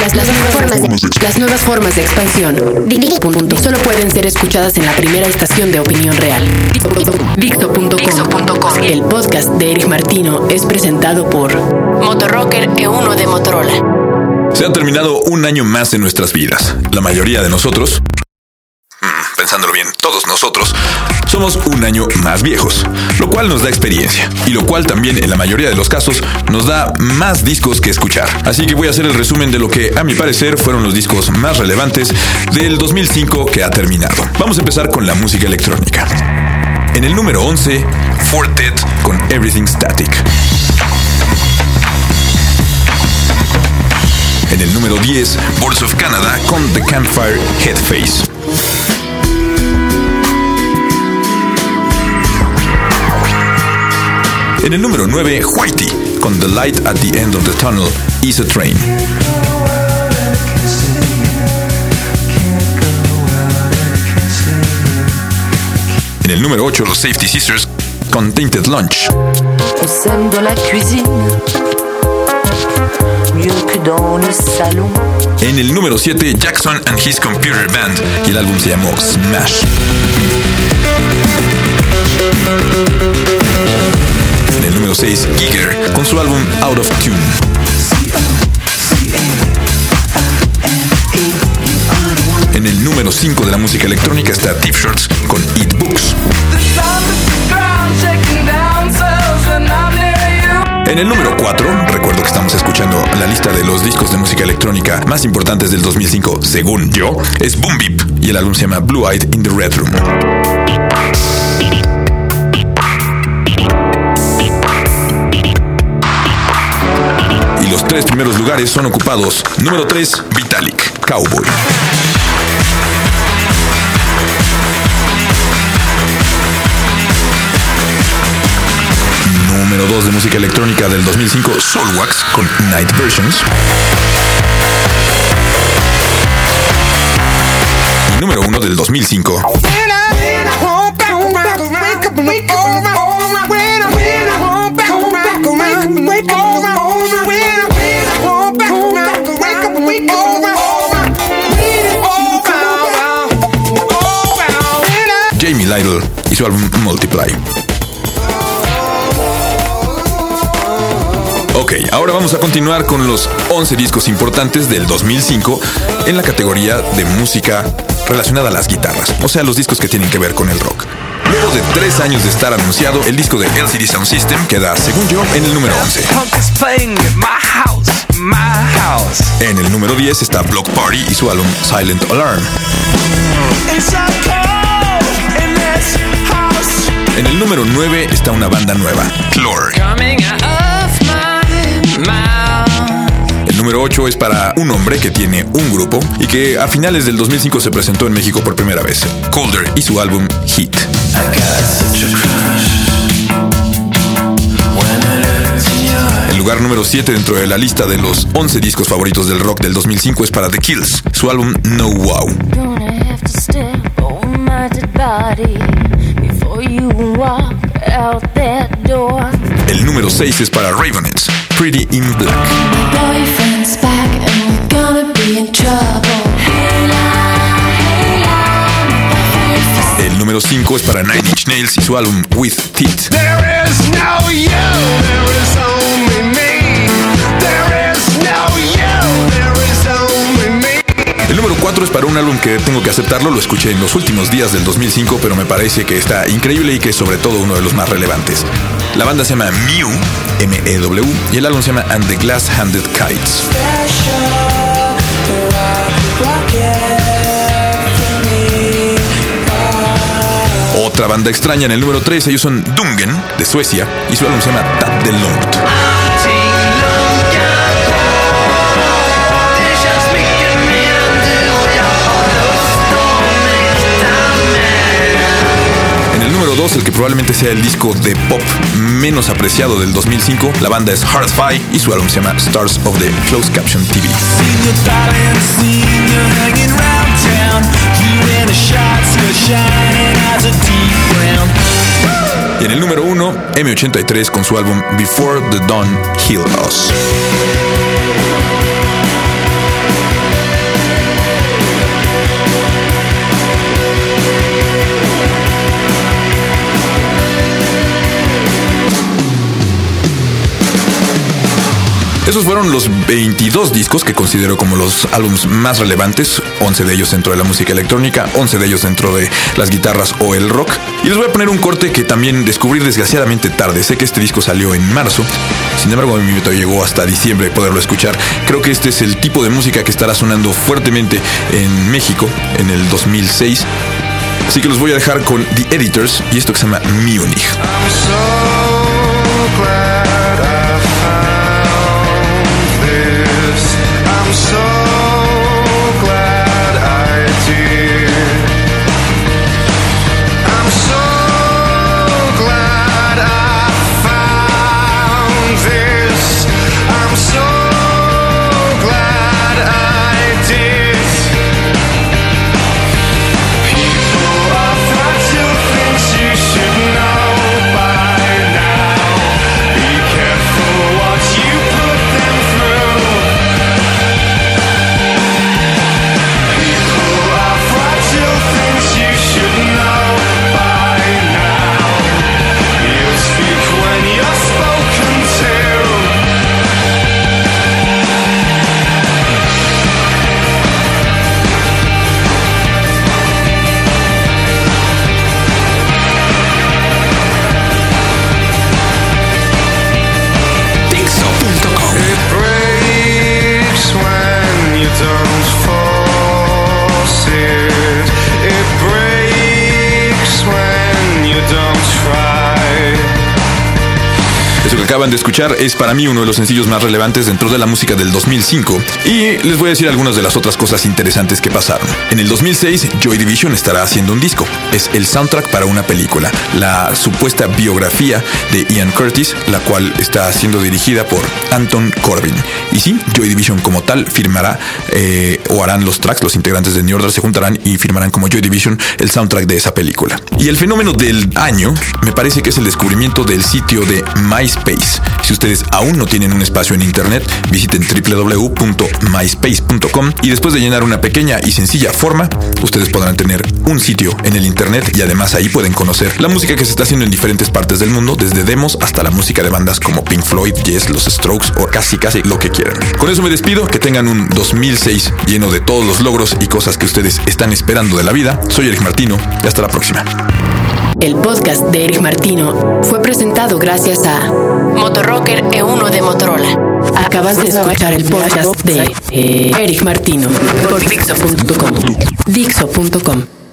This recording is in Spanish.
Las, las nuevas formas de, las nuevas formas de expansión. Solo pueden ser escuchadas en la primera estación de opinión real. Dixo.com. El podcast de Eric Martino es presentado por Motorrocker E1 de Motorola. Se ha terminado un año más en nuestras vidas. La mayoría de nosotros, pensándolo bien, todos nosotros, somos un año más viejos, lo cual nos da experiencia y lo cual también en la mayoría de los casos nos da más discos que escuchar. Así que voy a hacer el resumen de lo que a mi parecer fueron los discos más relevantes del 2005 que ha terminado. Vamos a empezar con la música electrónica. En el número 11, Fortet con Everything Static. En el número 10, Boards of Canada con The Campfire Headface. En el número 9, Whitey con The Light at the End of the Tunnel is a Train. En el número 8, los Safety Sisters con Tainted Lunch. On s'aime dans la cuisine, mieux que dans le salon. En el número 7, Jackson and His Computer Band y el álbum se llamó Smash. En el número 6, Giger con su álbum Out of Tune. En el número 5 de la música electrónica está Tip Shorts con Eat Books. En el número 4, recuerdo que estamos escuchando la lista de los discos de música electrónica más importantes del 2005, según yo, es Boom Beep y el álbum se llama Blue Eyed in the Red Room. Los tres primeros lugares son ocupados. Número 3, Vitalik, Cowboy. Número 2 de música electrónica del 2005, Soulwax con Night Versions. Y número 1 del 2005, Lytle y su álbum Multiply. Ok, ahora vamos a continuar con los 11 discos importantes del 2005 en la categoría de música relacionada a las guitarras, o sea, los discos que tienen que ver con el rock. Luego de tres años de estar anunciado, el disco de LCD Sound System queda, según yo, en el número 11. Punk is playing at my house, my house. En el número 10 está Block Party y su álbum Silent Alarm. En el número 9 está una banda nueva, Clore. El número 8 es para un hombre que tiene un grupo y que a finales del 2005 se presentó en México por primera vez, Colder y su álbum Hit. El lugar número 7 dentro de la lista de los 11 discos favoritos del rock del 2005 es para The Kills, su álbum No Wow. El número 6 es para Ravenettes, Pretty in Black. El número 5 es para Nine Inch Nails y su álbum With Teeth. There is no you, there is El número 4 es para un álbum que tengo que aceptarlo, lo escuché en los últimos días del 2005, pero me parece que está increíble y que es sobre todo uno de los más relevantes. La banda se llama Mew, M-E-W, y el álbum se llama And the Glass Handed Kites. Otra banda extraña en el número 3, ellos son Dungen, de Suecia, y su álbum se llama Tap the Lord. El número 2, el que probablemente sea el disco de pop menos apreciado del 2005, la banda es Hardfy y su álbum se llama Stars of the Closed Caption TV. Y en el número 1, M83 con su álbum Before the Dawn Heal Us. Esos fueron los 22 discos que considero como los álbumes más relevantes, 11 de ellos dentro de la música electrónica, 11 de ellos dentro de las guitarras o el rock. Y les voy a poner un corte que también descubrí desgraciadamente tarde. Sé que este disco salió en marzo, sin embargo mi me llegó hasta diciembre poderlo escuchar. Creo que este es el tipo de música que estará sonando fuertemente en México en el 2006. Así que los voy a dejar con The Editors y esto que se llama Munich. I'm so acaban de escuchar es para mí uno de los sencillos más relevantes dentro de la música del 2005 y les voy a decir algunas de las otras cosas interesantes que pasaron. En el 2006 Joy Division estará haciendo un disco. Es el soundtrack para una película, la supuesta biografía de Ian Curtis, la cual está siendo dirigida por Anton Corbin. Y sí, Joy Division como tal firmará eh, o harán los tracks, los integrantes de New Order se juntarán y firmarán como Joy Division el soundtrack de esa película. Y el fenómeno del año me parece que es el descubrimiento del sitio de MySpace. Si ustedes aún no tienen un espacio en internet, visiten www.myspace.com y después de llenar una pequeña y sencilla forma, ustedes podrán tener un sitio en el internet y además ahí pueden conocer la música que se está haciendo en diferentes partes del mundo, desde demos hasta la música de bandas como Pink Floyd, Yes, Los Strokes o casi casi lo que quieran. Con eso me despido, que tengan un 2006 lleno de todos los logros y cosas que ustedes están esperando de la vida. Soy Eric Martino y hasta la próxima. El podcast de Eric Martino fue presentado gracias a Motorrocker E1 de Motorola. Acabas de escuchar el podcast de Eric Martino por Dixo.com. Dixo.com.